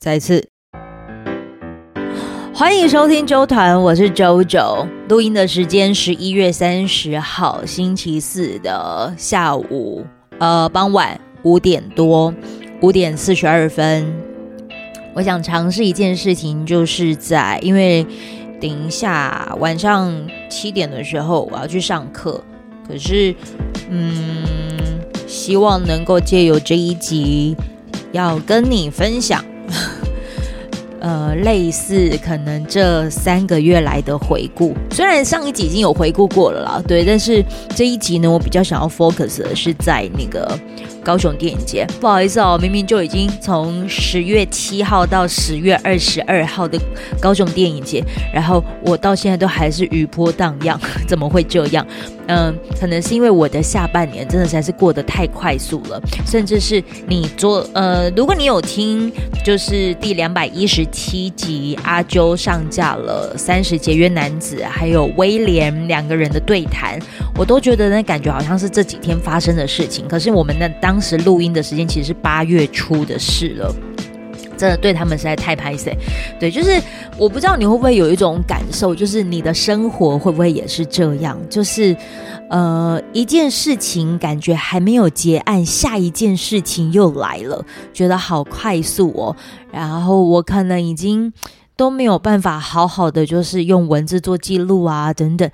再次欢迎收听周团，我是周周。录音的时间十一月三十号星期四的下午，呃，傍晚五点多，五点四十二分。我想尝试一件事情，就是在因为等一下晚上七点的时候我要去上课，可是，嗯，希望能够借由这一集。要跟你分享，呃，类似可能这三个月来的回顾。虽然上一集已经有回顾过了啦，对，但是这一集呢，我比较想要 focus 的是在那个。高雄电影节，不好意思哦，明明就已经从十月七号到十月二十二号的高雄电影节，然后我到现在都还是余波荡漾，怎么会这样？嗯，可能是因为我的下半年真的实在是过得太快速了，甚至是你做呃，如果你有听，就是第两百一十七集阿啾上架了三十节约男子还有威廉两个人的对谈，我都觉得那感觉好像是这几天发生的事情，可是我们那。当时录音的时间其实是八月初的事了，真的对他们实在太拍谢。对，就是我不知道你会不会有一种感受，就是你的生活会不会也是这样？就是呃，一件事情感觉还没有结案，下一件事情又来了，觉得好快速哦。然后我可能已经。都没有办法好好的，就是用文字做记录啊，等等，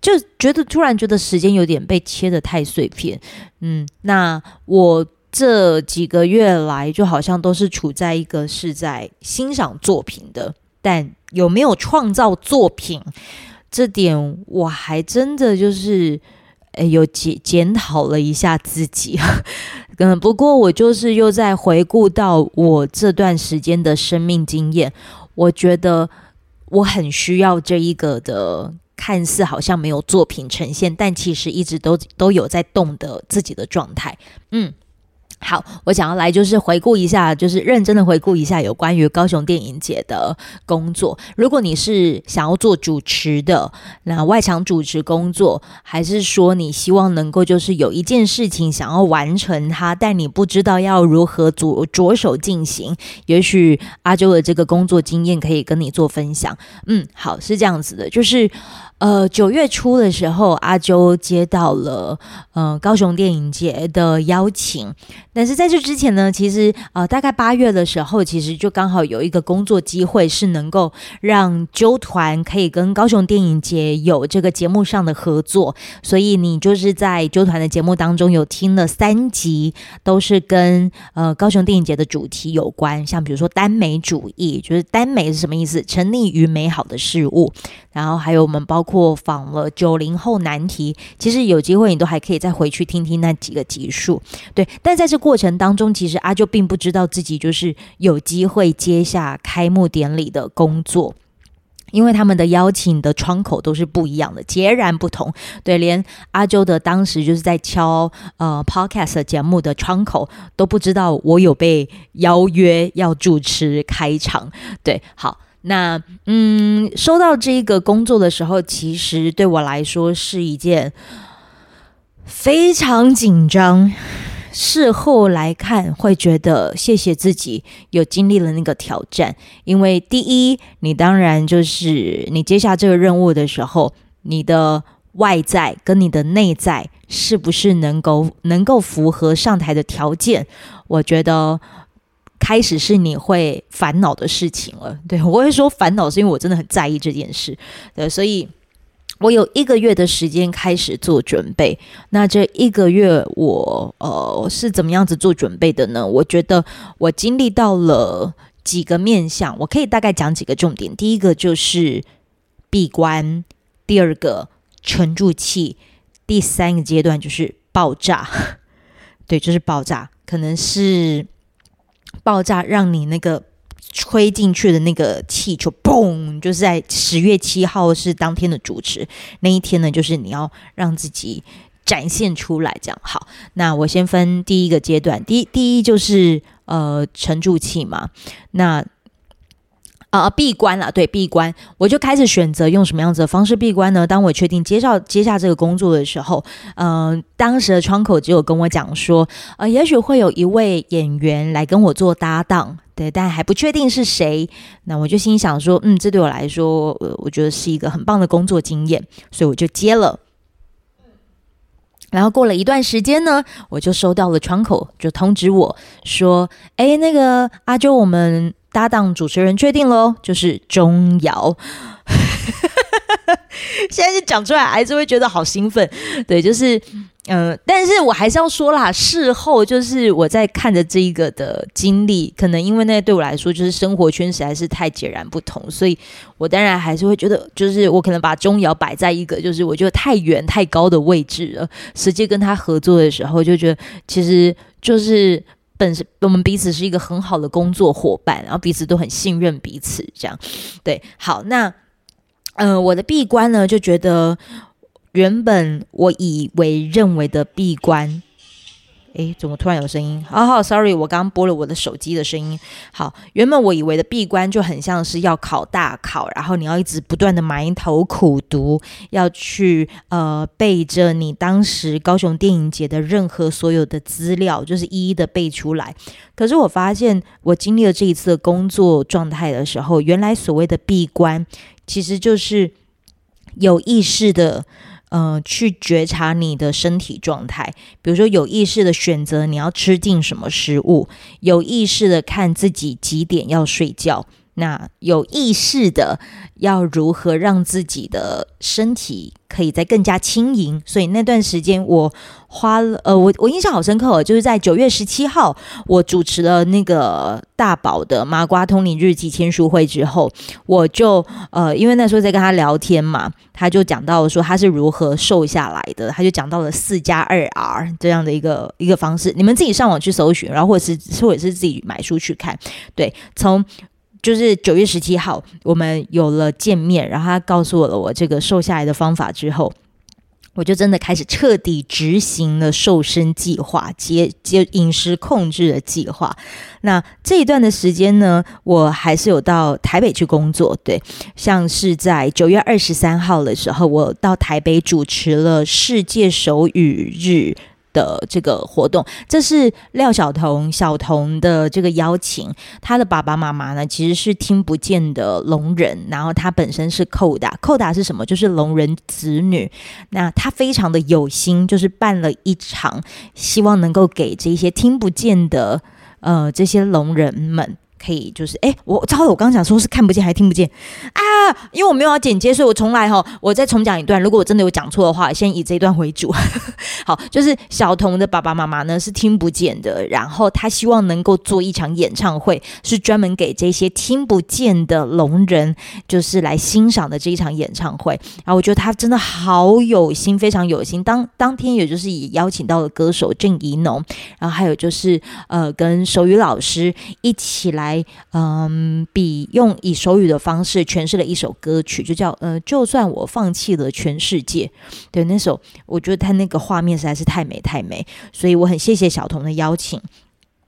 就觉得突然觉得时间有点被切得太碎片。嗯，那我这几个月来就好像都是处在一个是在欣赏作品的，但有没有创造作品，这点我还真的就是，诶，有检检讨了一下自己。嗯，不过我就是又在回顾到我这段时间的生命经验。我觉得我很需要这一个的，看似好像没有作品呈现，但其实一直都都有在动的自己的状态，嗯。好，我想要来就是回顾一下，就是认真的回顾一下有关于高雄电影节的工作。如果你是想要做主持的，那外场主持工作，还是说你希望能够就是有一件事情想要完成它，但你不知道要如何着着手进行，也许阿周的这个工作经验可以跟你做分享。嗯，好，是这样子的，就是。呃，九月初的时候，阿周接到了呃高雄电影节的邀请，但是在这之前呢，其实呃大概八月的时候，其实就刚好有一个工作机会，是能够让啾团可以跟高雄电影节有这个节目上的合作，所以你就是在啾团的节目当中有听了三集，都是跟呃高雄电影节的主题有关，像比如说耽美主义，就是耽美是什么意思？沉溺于美好的事物，然后还有我们包。过访了九零后难题，其实有机会你都还可以再回去听听那几个集数，对。但在这过程当中，其实阿啾并不知道自己就是有机会接下开幕典礼的工作，因为他们的邀请的窗口都是不一样的，截然不同。对，连阿周的当时就是在敲呃 Podcast 节目的窗口都不知道我有被邀约要主持开场。对，好。那嗯，收到这个工作的时候，其实对我来说是一件非常紧张。事后来看，会觉得谢谢自己有经历了那个挑战，因为第一，你当然就是你接下这个任务的时候，你的外在跟你的内在是不是能够能够符合上台的条件？我觉得。开始是你会烦恼的事情了，对，我会说烦恼是因为我真的很在意这件事，对，所以我有一个月的时间开始做准备。那这一个月我呃是怎么样子做准备的呢？我觉得我经历到了几个面向，我可以大概讲几个重点。第一个就是闭关，第二个沉住气，第三个阶段就是爆炸，对，就是爆炸，可能是。爆炸，让你那个吹进去的那个气球，嘣！就是在十月七号是当天的主持那一天呢，就是你要让自己展现出来，这样好。那我先分第一个阶段，第一第一就是呃沉住气嘛。那啊，闭关了，对，闭关，我就开始选择用什么样子的方式闭关呢？当我确定接下接下这个工作的时候，嗯、当时的窗口只有跟我讲说，呃，也许会有一位演员来跟我做搭档，对，但还不确定是谁。那我就心想说，嗯，这对我来说，呃，我觉得是一个很棒的工作经验，所以我就接了。然后过了一段时间呢，我就收到了窗口就通知我说，哎，那个阿周，我们。搭档主持人确定喽，就是钟瑶。现在就讲出来，还是会觉得好兴奋。对，就是嗯、呃，但是我还是要说啦，事后就是我在看着这一个的经历，可能因为那对我来说就是生活圈实在是太截然不同，所以我当然还是会觉得，就是我可能把钟瑶摆在一个就是我觉得太远太高的位置了。实际跟他合作的时候，就觉得其实就是。本身我们彼此是一个很好的工作伙伴，然后彼此都很信任彼此，这样对。好，那嗯、呃，我的闭关呢，就觉得原本我以为认为的闭关。诶，怎么突然有声音？好好，sorry，我刚刚拨了我的手机的声音。好，原本我以为的闭关就很像是要考大考，然后你要一直不断的埋头苦读，要去呃背着你当时高雄电影节的任何所有的资料，就是一一的背出来。可是我发现，我经历了这一次的工作状态的时候，原来所谓的闭关，其实就是有意识的。嗯、呃，去觉察你的身体状态，比如说有意识的选择你要吃进什么食物，有意识的看自己几点要睡觉。那有意识的要如何让自己的身体可以再更加轻盈？所以那段时间我花了，呃，我我印象好深刻哦，就是在九月十七号，我主持了那个大宝的麻瓜通灵日记签书会之后，我就呃，因为那时候在跟他聊天嘛，他就讲到说他是如何瘦下来的，他就讲到了四加二 R 这样的一个一个方式，你们自己上网去搜寻，然后或者是或者是自己买书去看，对，从。就是九月十七号，我们有了见面，然后他告诉我了我这个瘦下来的方法之后，我就真的开始彻底执行了瘦身计划，接接饮食控制的计划。那这一段的时间呢，我还是有到台北去工作，对，像是在九月二十三号的时候，我到台北主持了世界手语日。的这个活动，这是廖晓彤晓彤的这个邀请。他的爸爸妈妈呢，其实是听不见的聋人，然后他本身是扣打，扣打是什么？就是聋人子女。那他非常的有心，就是办了一场，希望能够给这些听不见的呃这些聋人们。可以，就是哎，我糟了，我刚刚讲说是看不见还听不见啊，因为我没有要剪接，所以我重来哈，我再重讲一段。如果我真的有讲错的话，先以这一段为主。好，就是小童的爸爸妈妈呢是听不见的，然后他希望能够做一场演唱会，是专门给这些听不见的聋人，就是来欣赏的这一场演唱会。然后我觉得他真的好有心，非常有心。当当天也就是以邀请到了歌手郑怡农，然后还有就是呃跟手语老师一起来。来，嗯，比用以手语的方式诠释了一首歌曲，就叫呃，就算我放弃了全世界。对，那首我觉得他那个画面实在是太美太美，所以我很谢谢小童的邀请。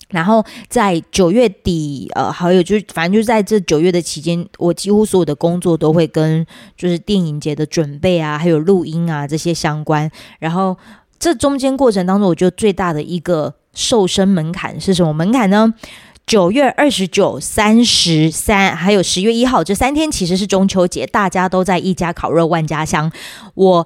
然后在九月底，呃，还有就是反正就是在这九月的期间，我几乎所有的工作都会跟就是电影节的准备啊，还有录音啊这些相关。然后这中间过程当中，我觉得最大的一个瘦身门槛是什么门槛呢？九月二十九、三十三，还有十月一号这三天，其实是中秋节，大家都在一家烤肉万家香。我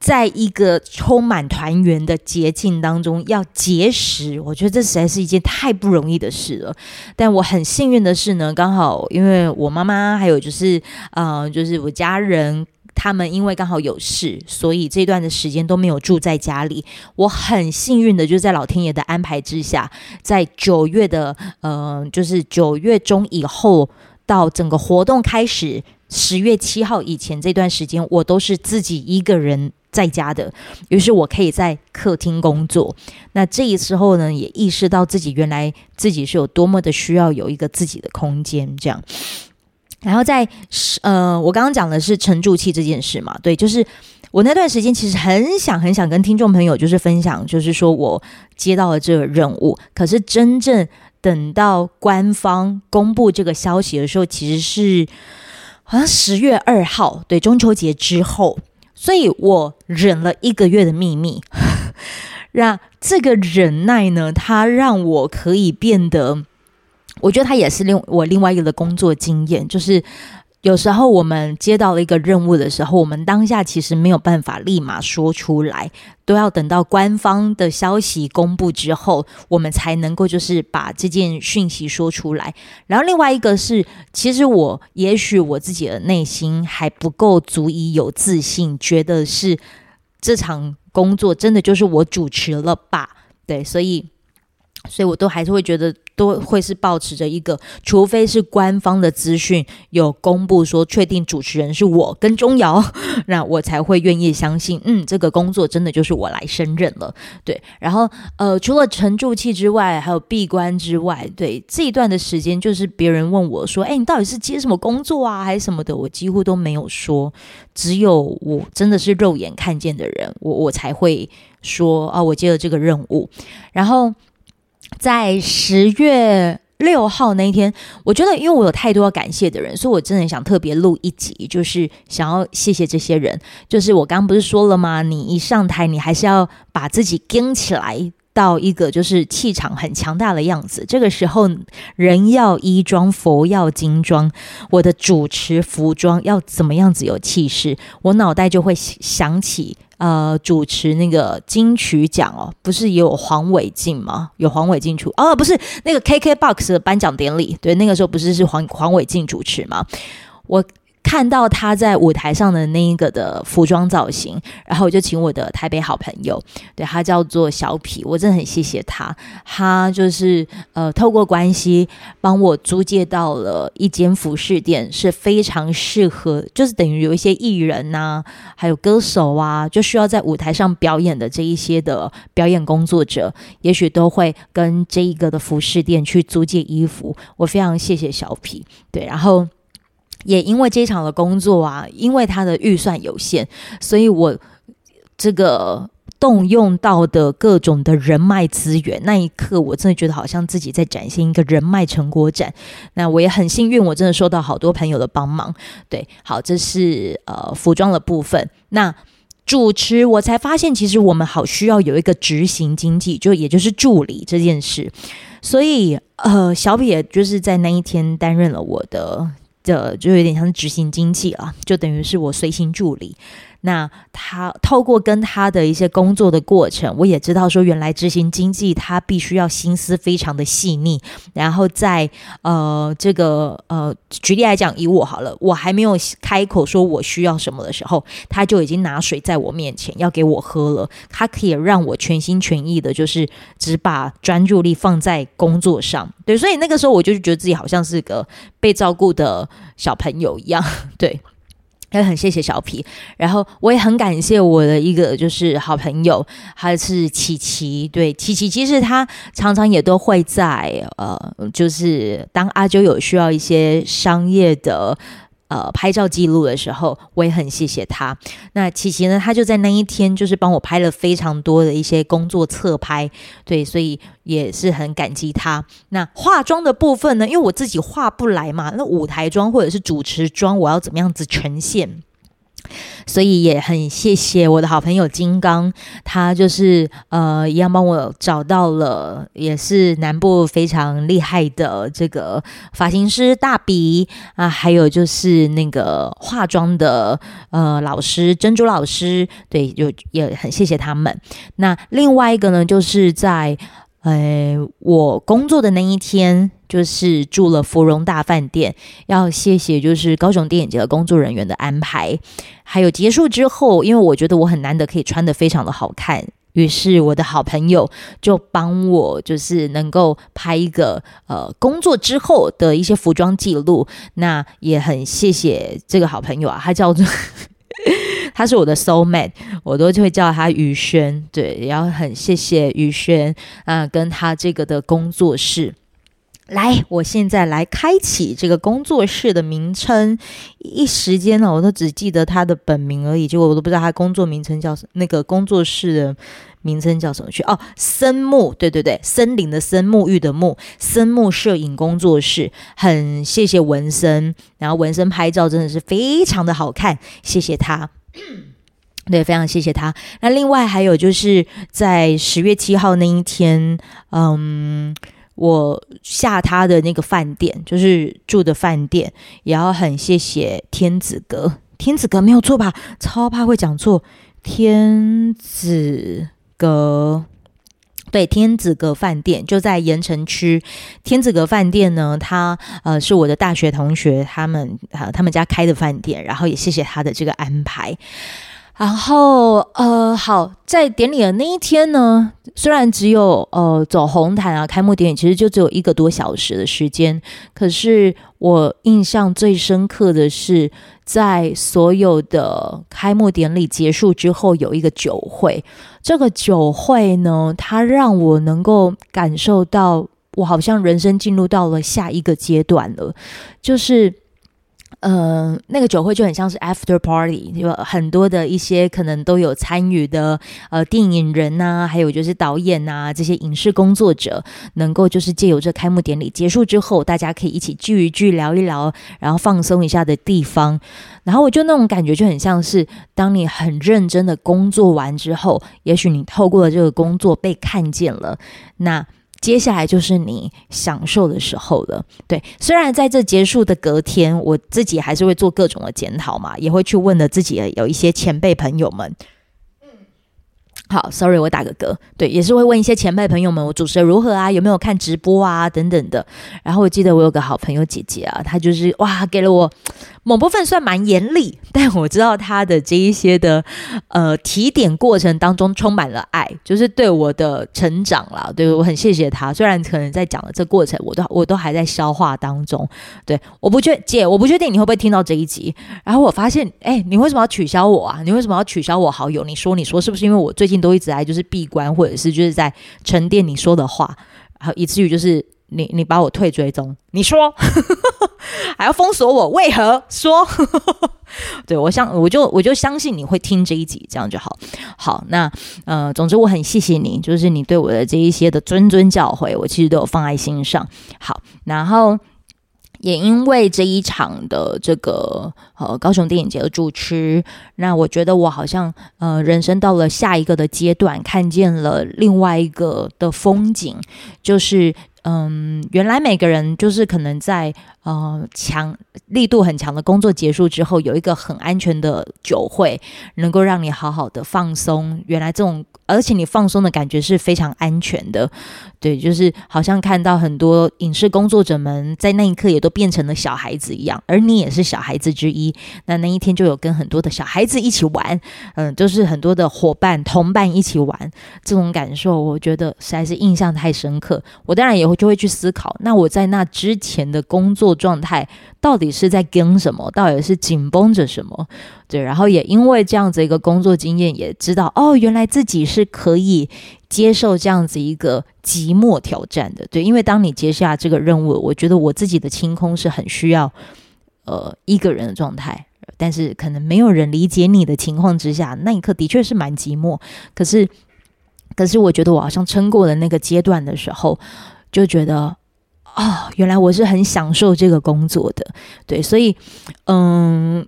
在一个充满团圆的节庆当中要节食，我觉得这实在是一件太不容易的事了。但我很幸运的是呢，刚好因为我妈妈还有就是，呃，就是我家人。他们因为刚好有事，所以这段的时间都没有住在家里。我很幸运的，就是在老天爷的安排之下，在九月的，呃，就是九月中以后到整个活动开始，十月七号以前这段时间，我都是自己一个人在家的。于是我可以在客厅工作。那这一时候呢，也意识到自己原来自己是有多么的需要有一个自己的空间，这样。然后在呃，我刚刚讲的是沉住气这件事嘛，对，就是我那段时间其实很想很想跟听众朋友就是分享，就是说我接到了这个任务，可是真正等到官方公布这个消息的时候，其实是好像十月二号，对，中秋节之后，所以我忍了一个月的秘密，让这个忍耐呢，它让我可以变得，我觉得他也是另我另外一个的工作经验，就是。有时候我们接到了一个任务的时候，我们当下其实没有办法立马说出来，都要等到官方的消息公布之后，我们才能够就是把这件讯息说出来。然后另外一个是，其实我也许我自己的内心还不够足以有自信，觉得是这场工作真的就是我主持了吧？对，所以，所以我都还是会觉得。都会是保持着一个，除非是官方的资讯有公布说确定主持人是我跟钟瑶，那我才会愿意相信，嗯，这个工作真的就是我来胜任了。对，然后呃，除了沉住气之外，还有闭关之外，对这一段的时间，就是别人问我说，哎，你到底是接什么工作啊，还是什么的，我几乎都没有说，只有我真的是肉眼看见的人，我我才会说啊，我接了这个任务，然后。在十月六号那一天，我觉得因为我有太多要感谢的人，所以我真的想特别录一集，就是想要谢谢这些人。就是我刚刚不是说了吗？你一上台，你还是要把自己撑起来到一个就是气场很强大的样子。这个时候，人要衣装，佛要金装。我的主持服装要怎么样子有气势？我脑袋就会想起。呃，主持那个金曲奖哦，不是也有黄伟进吗？有黄伟进出哦，不是那个 KKBOX 的颁奖典礼，对，那个时候不是是黄黄伟进主持吗？我。看到他在舞台上的那一个的服装造型，然后我就请我的台北好朋友，对，他叫做小皮，我真的很谢谢他，他就是呃透过关系帮我租借到了一间服饰店，是非常适合，就是等于有一些艺人呐、还有歌手啊，就需要在舞台上表演的这一些的表演工作者，也许都会跟这一个的服饰店去租借衣服，我非常谢谢小皮，对，然后。也因为这一场的工作啊，因为他的预算有限，所以我这个动用到的各种的人脉资源，那一刻我真的觉得好像自己在展现一个人脉成果展。那我也很幸运，我真的收到好多朋友的帮忙。对，好，这是呃服装的部分。那主持我才发现，其实我们好需要有一个执行经济，就也就是助理这件事。所以呃，小比也就是在那一天担任了我的。这就有点像执行经济啊，就等于是我随行助理。那他透过跟他的一些工作的过程，我也知道说，原来执行经济他必须要心思非常的细腻。然后在呃这个呃举例来讲，以我好了，我还没有开口说我需要什么的时候，他就已经拿水在我面前要给我喝了。他可以让我全心全意的，就是只把专注力放在工作上。对，所以那个时候我就觉得自己好像是个被照顾的小朋友一样。对。也很谢谢小皮，然后我也很感谢我的一个就是好朋友，还是琪琪。对，琪琪其实他常常也都会在呃，就是当阿啾有需要一些商业的。呃，拍照记录的时候，我也很谢谢他。那琪琪呢，他就在那一天，就是帮我拍了非常多的一些工作侧拍，对，所以也是很感激他。那化妆的部分呢，因为我自己化不来嘛，那舞台妆或者是主持妆，我要怎么样子呈现？所以也很谢谢我的好朋友金刚，他就是呃一样帮我找到了，也是南部非常厉害的这个发型师大鼻啊，还有就是那个化妆的呃老师珍珠老师，对，就也很谢谢他们。那另外一个呢，就是在。呃，我工作的那一天就是住了芙蓉大饭店，要谢谢就是高雄电影节的工作人员的安排，还有结束之后，因为我觉得我很难得可以穿的非常的好看，于是我的好朋友就帮我就是能够拍一个呃工作之后的一些服装记录，那也很谢谢这个好朋友啊，他叫做。他是我的 soul mate，我都会叫他宇轩。对，然后很谢谢宇轩啊、跟他这个的工作室。来，我现在来开启这个工作室的名称。一时间呢，我都只记得他的本名而已，结果我都不知道他工作名称叫什那个工作室的名称叫什么去？哦，森木，对对对，森林的森，沐浴的沐，森木摄影工作室，很谢谢纹身，然后纹身拍照真的是非常的好看，谢谢他。对，非常谢谢他。那另外还有就是在十月七号那一天，嗯，我下他的那个饭店，就是住的饭店，也要很谢谢天子阁。天子阁没有错吧？超怕会讲错。天子阁，对，天子阁饭店就在盐城区。天子阁饭店呢，他呃是我的大学同学，他们呃他们家开的饭店，然后也谢谢他的这个安排。然后，呃，好，在典礼的那一天呢，虽然只有呃走红毯啊，开幕典礼其实就只有一个多小时的时间，可是我印象最深刻的是，在所有的开幕典礼结束之后，有一个酒会。这个酒会呢，它让我能够感受到，我好像人生进入到了下一个阶段了，就是。嗯、那个酒会就很像是 after party，有很多的一些可能都有参与的呃电影人呐、啊，还有就是导演呐、啊，这些影视工作者，能够就是借由这开幕典礼结束之后，大家可以一起聚一聚，聊一聊，然后放松一下的地方。然后我就那种感觉就很像是，当你很认真的工作完之后，也许你透过了这个工作被看见了，那。接下来就是你享受的时候了，对。虽然在这结束的隔天，我自己还是会做各种的检讨嘛，也会去问了自己有一些前辈朋友们。好，sorry，我打个嗝。对，也是会问一些前辈朋友们，我主持的如何啊？有没有看直播啊？等等的。然后我记得我有个好朋友姐姐啊，她就是哇，给了我某部分算蛮严厉，但我知道他的这一些的呃提点过程当中充满了爱，就是对我的成长啦。对，我很谢谢他。虽然可能在讲的这过程，我都我都还在消化当中。对，我不确姐，我不确定你会不会听到这一集。然后我发现，哎，你为什么要取消我啊？你为什么要取消我好友？你说，你说是不是因为我最近？都一直在就是闭关，或者是就是在沉淀你说的话，然后以至于就是你你把我退追踪，你说 还要封锁我，为何说？对，我相我就我就相信你会听这一集，这样就好。好，那呃，总之我很谢谢你，就是你对我的这一些的谆谆教诲，我其实都有放在心上。好，然后。也因为这一场的这个呃高雄电影节的主持，那我觉得我好像呃人生到了下一个的阶段，看见了另外一个的风景，就是嗯，原来每个人就是可能在呃强力度很强的工作结束之后，有一个很安全的酒会，能够让你好好的放松。原来这种。而且你放松的感觉是非常安全的，对，就是好像看到很多影视工作者们在那一刻也都变成了小孩子一样，而你也是小孩子之一。那那一天就有跟很多的小孩子一起玩，嗯，就是很多的伙伴同伴一起玩，这种感受我觉得实在是印象太深刻。我当然也会就会去思考，那我在那之前的工作状态到底是在跟什么，到底是紧绷着什么？对，然后也因为这样子一个工作经验，也知道哦，原来自己是可以接受这样子一个寂寞挑战的。对，因为当你接下这个任务，我觉得我自己的清空是很需要呃一个人的状态，但是可能没有人理解你的情况之下，那一刻的确是蛮寂寞。可是，可是我觉得我好像撑过了那个阶段的时候，就觉得哦，原来我是很享受这个工作的。对，所以嗯。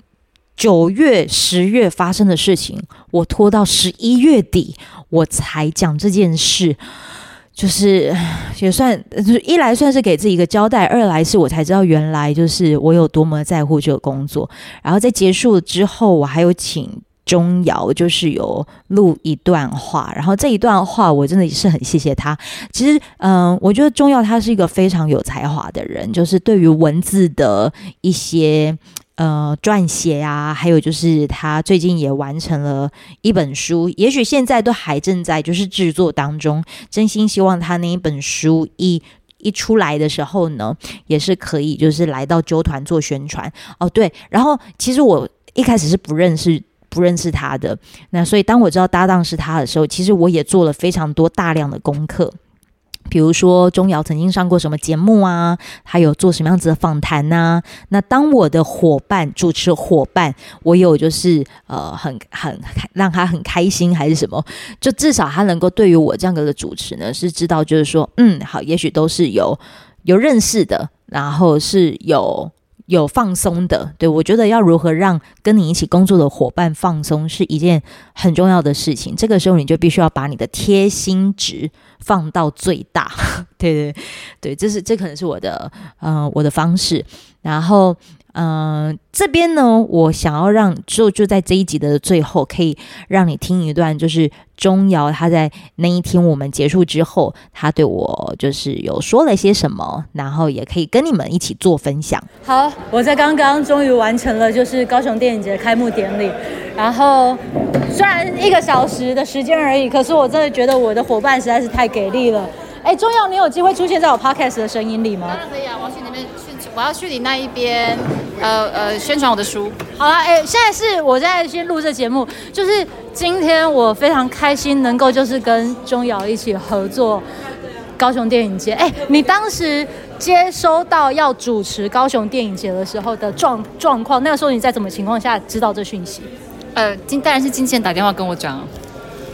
九月、十月发生的事情，我拖到十一月底我才讲这件事，就是也算，就是一来算是给自己一个交代，二来是我才知道原来就是我有多么在乎这个工作。然后在结束之后，我还有请钟瑶，就是有录一段话，然后这一段话我真的是很谢谢他。其实，嗯、我觉得钟瑶他是一个非常有才华的人，就是对于文字的一些。呃，撰写啊，还有就是他最近也完成了一本书，也许现在都还正在就是制作当中。真心希望他那一本书一一出来的时候呢，也是可以就是来到纠团做宣传哦。对，然后其实我一开始是不认识不认识他的，那所以当我知道搭档是他的时候，其实我也做了非常多大量的功课。比如说钟瑶曾经上过什么节目啊，还有做什么样子的访谈呐？那当我的伙伴、主持伙伴，我有就是呃很很让他很开心还是什么？就至少他能够对于我这样的主持呢，是知道就是说，嗯，好，也许都是有有认识的，然后是有。有放松的，对，我觉得要如何让跟你一起工作的伙伴放松是一件很重要的事情。这个时候你就必须要把你的贴心值放到最大，对对对，这是这可能是我的嗯我的方式，然后。嗯、呃，这边呢，我想要让就就在这一集的最后，可以让你听一段，就是钟瑶他在那一天我们结束之后，他对我就是有说了些什么，然后也可以跟你们一起做分享。好，我在刚刚终于完成了就是高雄电影节开幕典礼，然后虽然一个小时的时间而已，可是我真的觉得我的伙伴实在是太给力了。哎，钟瑶，你有机会出现在我 podcast 的声音里吗？当然可以啊，我要去那边去，我要去你那一边，呃呃，宣传我的书。好了，哎，现在是我在先录这节目，就是今天我非常开心能够就是跟钟瑶一起合作高雄电影节。哎，你当时接收到要主持高雄电影节的时候的状状况，那个时候你在什么情况下知道这讯息？呃，金当然是经纪人打电话跟我讲。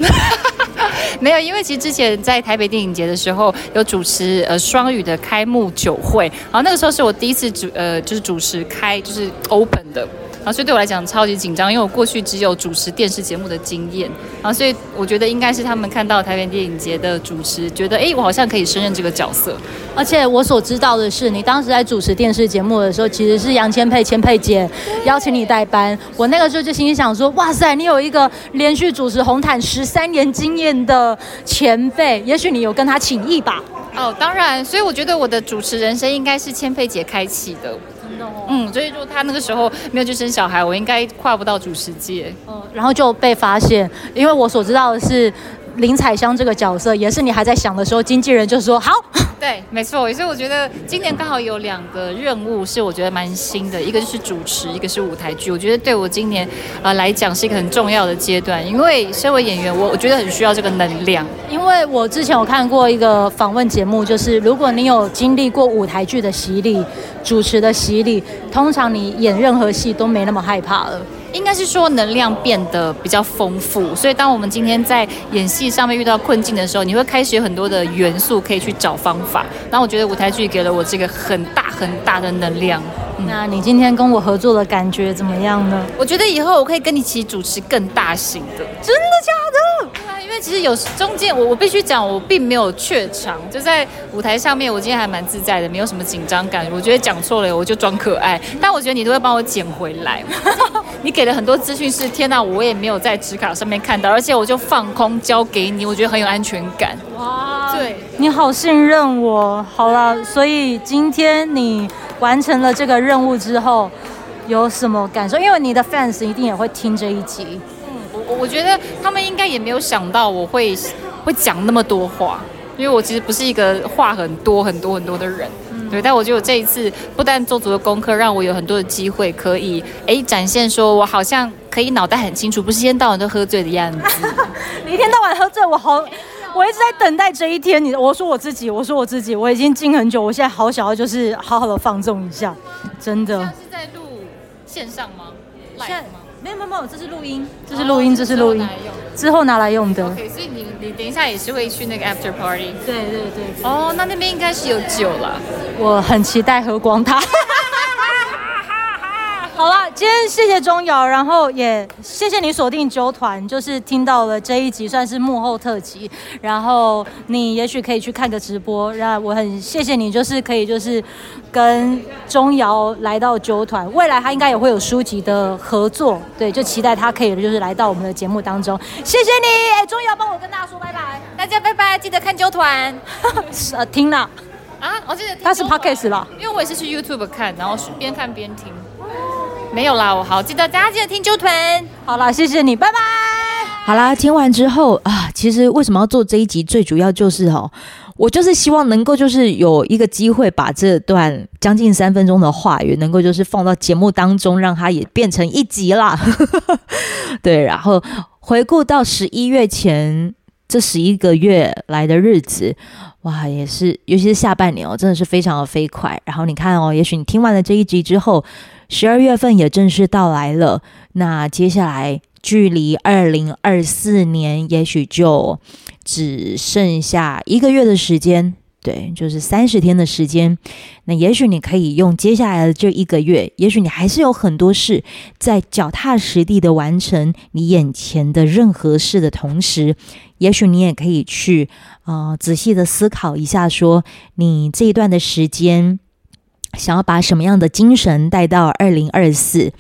没有，因为其实之前在台北电影节的时候有主持呃双语的开幕酒会，然后那个时候是我第一次主呃就是主持开就是 open 的。然后所以对我来讲超级紧张，因为我过去只有主持电视节目的经验，然后所以我觉得应该是他们看到台北电影节的主持，觉得哎，我好像可以胜任这个角色。而且我所知道的是，你当时在主持电视节目的时候，其实是杨千霈千霈姐邀请你代班。我那个时候就心里想说，哇塞，你有一个连续主持红毯十三年经验的前辈，也许你有跟他请益吧？哦，当然，所以我觉得我的主持人生应该是千霈姐开启的。嗯，所以就他那个时候没有去生小孩，我应该跨不到主持界。嗯，然后就被发现，因为我所知道的是林采香这个角色，也是你还在想的时候，经纪人就说好。对，没错，所以我觉得今年刚好有两个任务是我觉得蛮新的，一个就是主持，一个是舞台剧。我觉得对我今年呃来讲是一个很重要的阶段，因为身为演员，我我觉得很需要这个能量。因为我之前有看过一个访问节目，就是如果你有经历过舞台剧的洗礼、主持的洗礼，通常你演任何戏都没那么害怕了。应该是说能量变得比较丰富，所以当我们今天在演戏上面遇到困境的时候，你会开始有很多的元素可以去找方法。那我觉得舞台剧给了我这个很大很大的能量。嗯。那你今天跟我合作的感觉怎么样呢？我觉得以后我可以跟你一起主持更大型的。真的假的？对啊因为其实有中间，我我必须讲，我并没有怯场，就在舞台上面，我今天还蛮自在的，没有什么紧张感。我觉得讲错了，我就装可爱。但我觉得你都会帮我捡回来。你给了很多资讯，是天哪，我也没有在纸卡上面看到，而且我就放空交给你，我觉得很有安全感。哇，对，你好信任我。好了，所以今天你完成了这个任务之后，有什么感受？因为你的 fans 一定也会听这一集。嗯我我觉得他们应该也没有想到我会会讲那么多话，因为我其实不是一个话很多很多很多的人，嗯、对。但我觉得我这一次不但做足了功课，让我有很多的机会可以哎展现，说我好像可以脑袋很清楚，不是一天到晚都喝醉的样子。你一天到晚喝醉，我好，我一直在等待这一天。你我说我自己，我说我自己，我已经静很久，我现在好想要就是好好的放纵一下，真的。是在录线上吗吗？没有没有没有，这是录音，这是录音，这是录音，之后拿来用的。OK，所以你你等一下也是会去那个 after party。对对对。哦，那那边应该是有酒了，我很期待喝光它。好了，今天谢谢钟瑶，然后也谢谢你锁定九团，就是听到了这一集算是幕后特辑，然后你也许可以去看个直播，然后我很谢谢你，就是可以就是跟钟瑶来到九团，未来他应该也会有书籍的合作，对，就期待他可以就是来到我们的节目当中，谢谢你，哎，钟瑶帮我跟大家说拜拜，大家拜拜，记得看九团，呃，听了啊，我记得他是 Podcast 了，因为我也是去 YouTube 看，然后边看边听。没有啦，我好记得大家记得听啾团。好啦，谢谢你，拜拜。好啦，听完之后啊，其实为什么要做这一集？最主要就是哦，我就是希望能够就是有一个机会把这段将近三分钟的话语，能够就是放到节目当中，让它也变成一集啦。对，然后回顾到十一月前。这十一个月来的日子，哇，也是，尤其是下半年哦，真的是非常的飞快。然后你看哦，也许你听完了这一集之后，十二月份也正式到来了。那接下来距离二零二四年，也许就只剩下一个月的时间。对，就是三十天的时间。那也许你可以用接下来的这一个月，也许你还是有很多事在脚踏实地的完成你眼前的任何事的同时，也许你也可以去啊、呃、仔细的思考一下，说你这一段的时间想要把什么样的精神带到二零二四。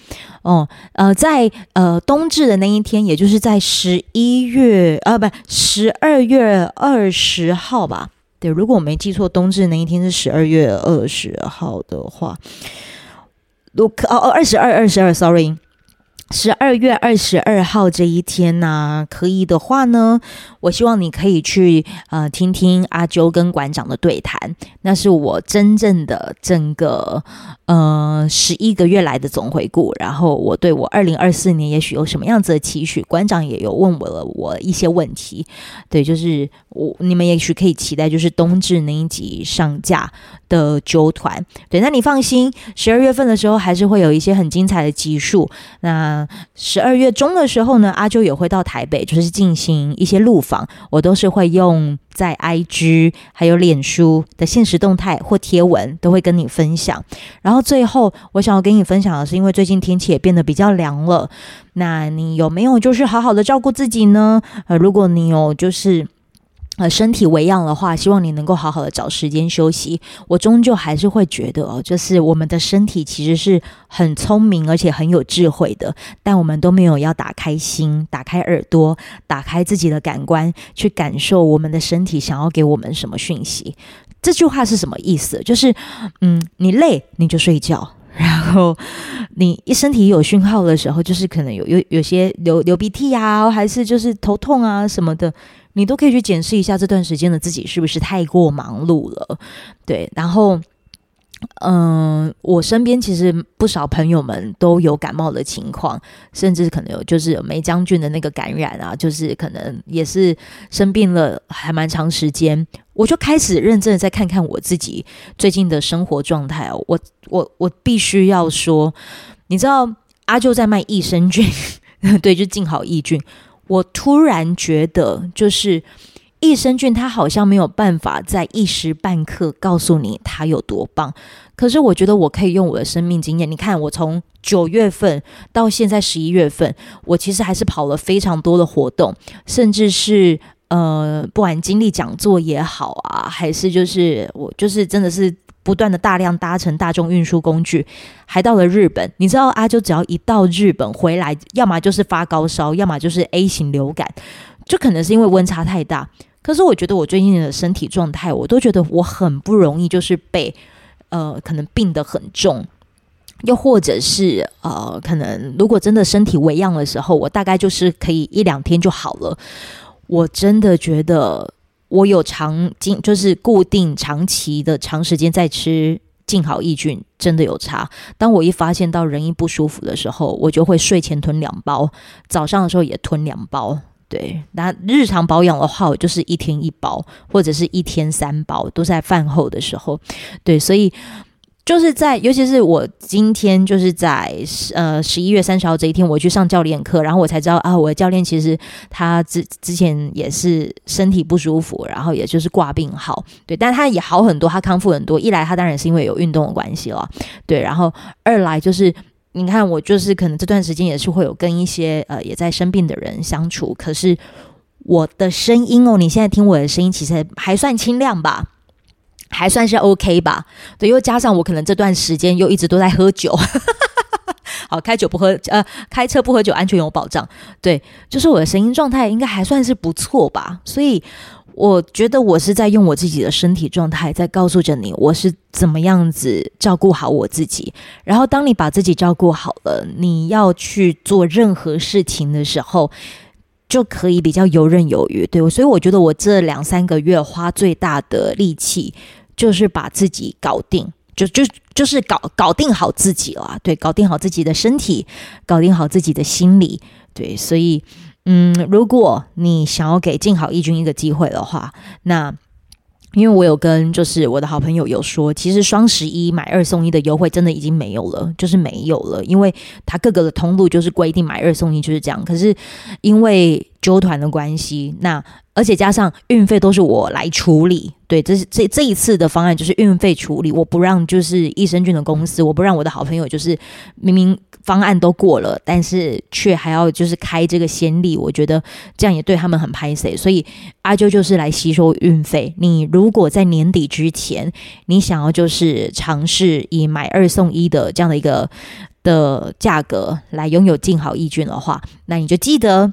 哦，呃，在呃冬至的那一天，也就是在十一月啊不十二月二十号吧。对，如果我没记错，冬至那一天是十二月二十号的话，，Look，哦哦二十二二十二，sorry。十二月二十二号这一天呢、可以的话呢，我希望你可以去呃听听阿啾跟馆长的对谈，那是我真正的整个呃十一个月来的总回顾。然后我对我二零二四年也许有什么样子的期许，馆长也有问我了我一些问题。对，就是我你们也许可以期待，就是冬至那一集上架的啾团。对，那你放心，十二月份的时候还是会有一些很精彩的集数。那十二月中的时候呢，阿啾也会到台北，就是进行一些录访，我都是会用在 IG 还有脸书的现实动态或贴文都会跟你分享。然后最后我想要跟你分享的是，因为最近天气也变得比较凉了，那你有没有就是好好的照顾自己呢？呃，如果你有就是。呃，身体为恙的话，希望你能够好好的找时间休息。我终究还是会觉得哦，就是我们的身体其实是很聪明而且很有智慧的，但我们都没有要打开心、打开耳朵、打开自己的感官，去感受我们的身体想要给我们什么讯息。这句话是什么意思？就是，嗯，你累你就睡觉，然后你一身体有讯号的时候，就是可能有有有些流流鼻涕啊，还是就是头痛啊什么的。你都可以去检视一下这段时间的自己是不是太过忙碌了，对。然后，嗯、我身边其实不少朋友们都有感冒的情况，甚至可能有就是有霉浆菌的那个感染啊，就是可能也是生病了还蛮长时间。我就开始认真的再看看我自己最近的生活状态哦。我我我必须要说，你知道阿舅在卖益生菌，对，就净好益菌。我突然觉得，就是益生菌，它好像没有办法在一时半刻告诉你它有多棒。可是我觉得我可以用我的生命经验，你看，我从九月份到现在十一月份，我其实还是跑了非常多的活动，甚至是呃，不管经历讲座也好啊，还是就是我就是真的是。不断的大量搭乘大众运输工具，还到了日本。你知道阿啾只要一到日本回来，要么就是发高烧，要么就是 A 型流感，就可能是因为温差太大。可是我觉得我最近的身体状态，我都觉得我很不容易，就是被呃可能病得很重，又或者是呃可能如果真的身体微恙的时候，我大概就是可以一两天就好了。我真的觉得。我有长经，就是固定长期的长时间在吃静好益菌，真的有差。当我一发现到人一不舒服的时候，我就会睡前吞两包，早上的时候也吞两包。对，那日常保养的话，我就是一天一包，或者是一天三包，都在饭后的时候。对，所以。就是在，尤其是我今天就是在呃十一月三十号这一天，我去上教练课，然后我才知道啊，我的教练其实他之之前也是身体不舒服，然后也就是挂病号，对，但他也好很多，他康复很多。一来他当然是因为有运动的关系了，对，然后二来就是你看我就是可能这段时间也是会有跟一些呃也在生病的人相处，可是我的声音哦，你现在听我的声音其实还算清亮吧。还算是 OK 吧，对，又加上我可能这段时间又一直都在喝酒，好，开酒不喝，呃，开车不喝酒，安全有保障，对，就是我的声音状态应该还算是不错吧，所以我觉得我是在用我自己的身体状态在告诉着你，我是怎么样子照顾好我自己，然后当你把自己照顾好了，你要去做任何事情的时候，就可以比较游刃有余，对，所以我觉得我这两三个月花最大的力气。就是把自己搞定，就就就是搞搞定好自己了，对，搞定好自己的身体，搞定好自己的心理，对，所以，嗯，如果你想要给静好忆君一个机会的话，那。因为我有跟就是我的好朋友有说，其实双十一买二送一的优惠真的已经没有了，就是没有了，因为它各个的通路就是规定买二送一就是这样。可是因为纠团的关系，那而且加上运费都是我来处理，对，这是这这一次的方案就是运费处理，我不让就是益生菌的公司，我不让我的好朋友就是明明。方案都过了，但是却还要就是开这个先例，我觉得这样也对他们很拍谢。所以阿啾就是来吸收运费。你如果在年底之前，你想要就是尝试以买二送一的这样的一个的价格来拥有进好益菌的话，那你就记得。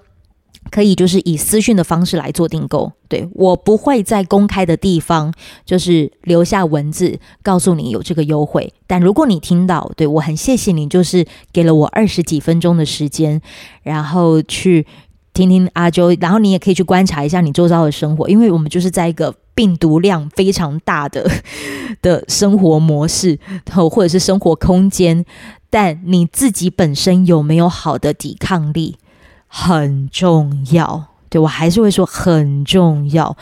可以就是以私讯的方式来做订购，对，我不会在公开的地方就是留下文字告诉你有这个优惠。但如果你听到，对，我很谢谢你，就是给了我二十几分钟的时间，然后去听听阿周，然后你也可以去观察一下你周遭的生活，因为我们就是在一个病毒量非常大的 的生活模式，或者是生活空间，但你自己本身有没有好的抵抗力？很重要，对，我还是会说很重要。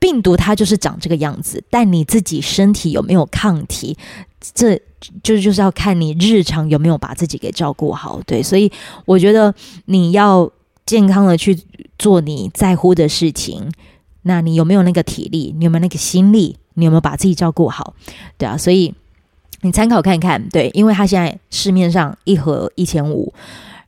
病毒它就是长这个样子，但你自己身体有没有抗体，这就就是要看你日常有没有把自己给照顾好。对，所以我觉得你要健康的去做你在乎的事情，那你有没有那个体力？你有没有那个心力？你有没有把自己照顾好？对啊，所以你参考看看。对，因为它现在市面上一盒一千五。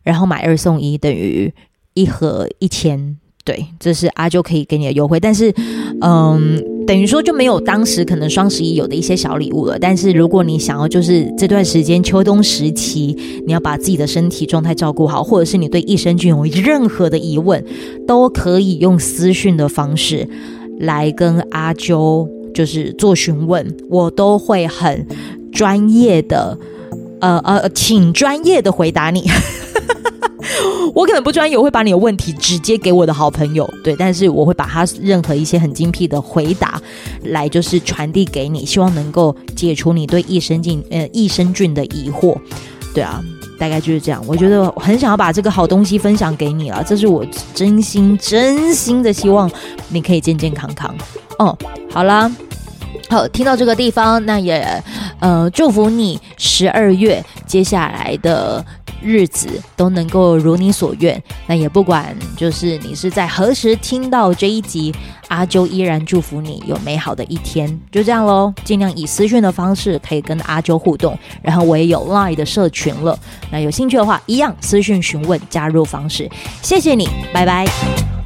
然后买二送一等于一盒一千，对，这是阿啾可以给你的优惠。但是，嗯，等于说就没有当时可能双十一有的一些小礼物了。但是如果你想要就是这段时间秋冬时期，你要把自己的身体状态照顾好，或者是你对益生菌有任何的疑问，都可以用私讯的方式来跟阿啾就是做询问，我都会很专业的，呃呃，请专业的回答你。我可能不专业，我会把你的问题直接给我的好朋友，对，但是我会把他任何一些很精辟的回答来，就是传递给你，希望能够解除你对益生菌呃益生菌的疑惑，对啊，大概就是这样。我觉得很想要把这个好东西分享给你啊，这是我真心真心的希望你可以健健康康。哦，好啦，好，听到这个地方，那也呃祝福你十二月接下来的。日子都能够如你所愿，那也不管就是你是在何时听到这一集，阿啾依然祝福你有美好的一天。就这样喽，尽量以私讯的方式可以跟阿啾互动，然后我也有 Line 的社群了，那有兴趣的话，一样私讯询问加入方式。谢谢你，拜拜。